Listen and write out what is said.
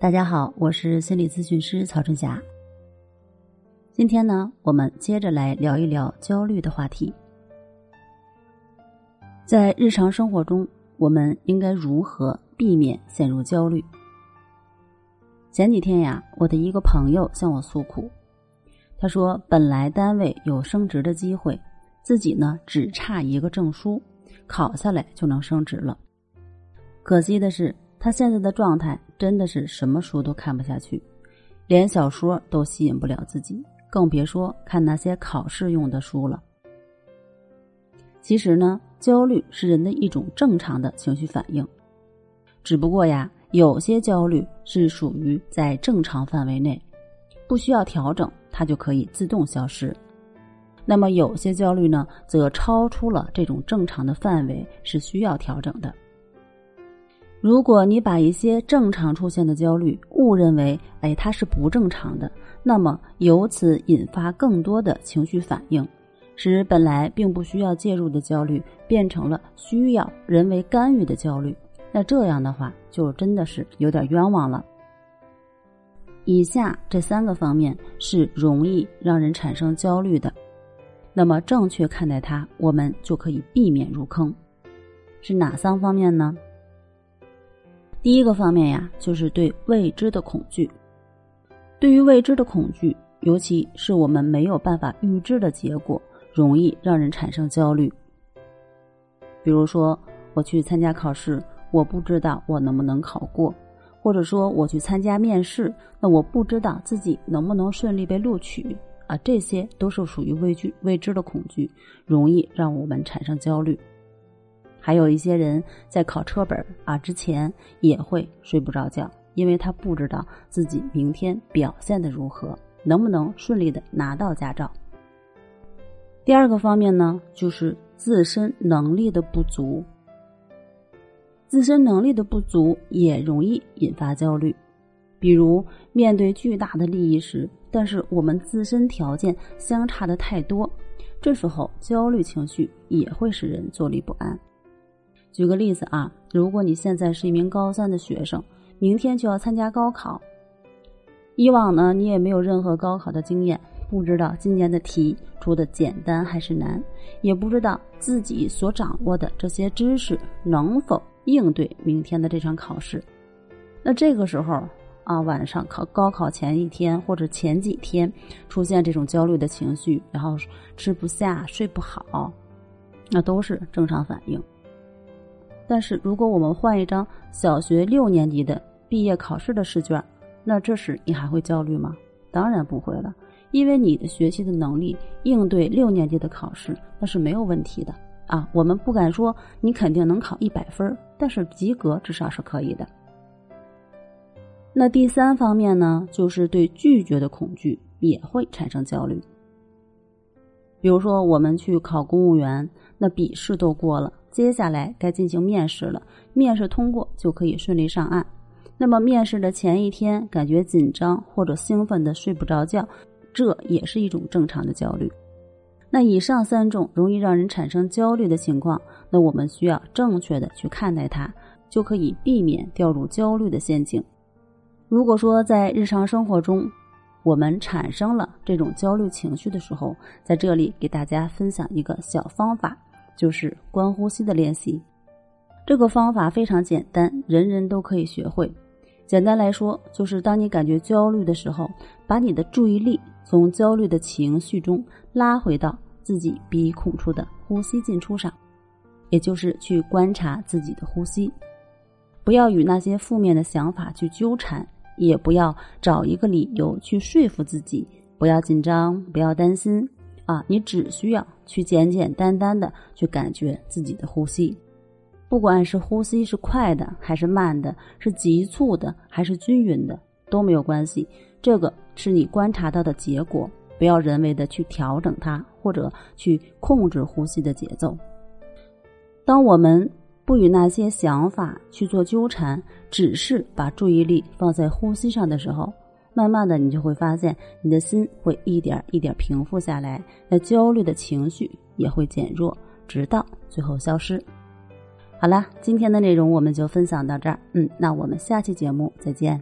大家好，我是心理咨询师曹春霞。今天呢，我们接着来聊一聊焦虑的话题。在日常生活中，我们应该如何避免陷入焦虑？前几天呀，我的一个朋友向我诉苦，他说本来单位有升职的机会，自己呢只差一个证书，考下来就能升职了。可惜的是，他现在的状态真的是什么书都看不下去，连小说都吸引不了自己。更别说看那些考试用的书了。其实呢，焦虑是人的一种正常的情绪反应，只不过呀，有些焦虑是属于在正常范围内，不需要调整，它就可以自动消失。那么有些焦虑呢，则超出了这种正常的范围，是需要调整的。如果你把一些正常出现的焦虑误认为，哎，它是不正常的，那么由此引发更多的情绪反应，使本来并不需要介入的焦虑变成了需要人为干预的焦虑，那这样的话就真的是有点冤枉了。以下这三个方面是容易让人产生焦虑的，那么正确看待它，我们就可以避免入坑。是哪三方面呢？第一个方面呀，就是对未知的恐惧。对于未知的恐惧，尤其是我们没有办法预知的结果，容易让人产生焦虑。比如说，我去参加考试，我不知道我能不能考过；或者说，我去参加面试，那我不知道自己能不能顺利被录取啊，这些都是属于畏惧未知的恐惧，容易让我们产生焦虑。还有一些人在考车本啊之前也会睡不着觉，因为他不知道自己明天表现的如何，能不能顺利的拿到驾照。第二个方面呢，就是自身能力的不足。自身能力的不足也容易引发焦虑，比如面对巨大的利益时，但是我们自身条件相差的太多，这时候焦虑情绪也会使人坐立不安。举个例子啊，如果你现在是一名高三的学生，明天就要参加高考，以往呢你也没有任何高考的经验，不知道今年的题出的简单还是难，也不知道自己所掌握的这些知识能否应对明天的这场考试。那这个时候啊，晚上考高考前一天或者前几天出现这种焦虑的情绪，然后吃不下、睡不好，那都是正常反应。但是，如果我们换一张小学六年级的毕业考试的试卷，那这时你还会焦虑吗？当然不会了，因为你的学习的能力应对六年级的考试那是没有问题的啊。我们不敢说你肯定能考一百分，但是及格至少是可以的。那第三方面呢，就是对拒绝的恐惧也会产生焦虑。比如说，我们去考公务员，那笔试都过了。接下来该进行面试了，面试通过就可以顺利上岸。那么面试的前一天感觉紧张或者兴奋的睡不着觉，这也是一种正常的焦虑。那以上三种容易让人产生焦虑的情况，那我们需要正确的去看待它，就可以避免掉入焦虑的陷阱。如果说在日常生活中，我们产生了这种焦虑情绪的时候，在这里给大家分享一个小方法。就是观呼吸的练习，这个方法非常简单，人人都可以学会。简单来说，就是当你感觉焦虑的时候，把你的注意力从焦虑的情绪中拉回到自己鼻孔处的呼吸进出上，也就是去观察自己的呼吸。不要与那些负面的想法去纠缠，也不要找一个理由去说服自己，不要紧张，不要担心。啊，你只需要去简简单单的去感觉自己的呼吸，不管是呼吸是快的还是慢的，是急促的还是均匀的都没有关系。这个是你观察到的结果，不要人为的去调整它或者去控制呼吸的节奏。当我们不与那些想法去做纠缠，只是把注意力放在呼吸上的时候。慢慢的，你就会发现，你的心会一点一点平复下来，那焦虑的情绪也会减弱，直到最后消失。好了，今天的内容我们就分享到这儿，嗯，那我们下期节目再见。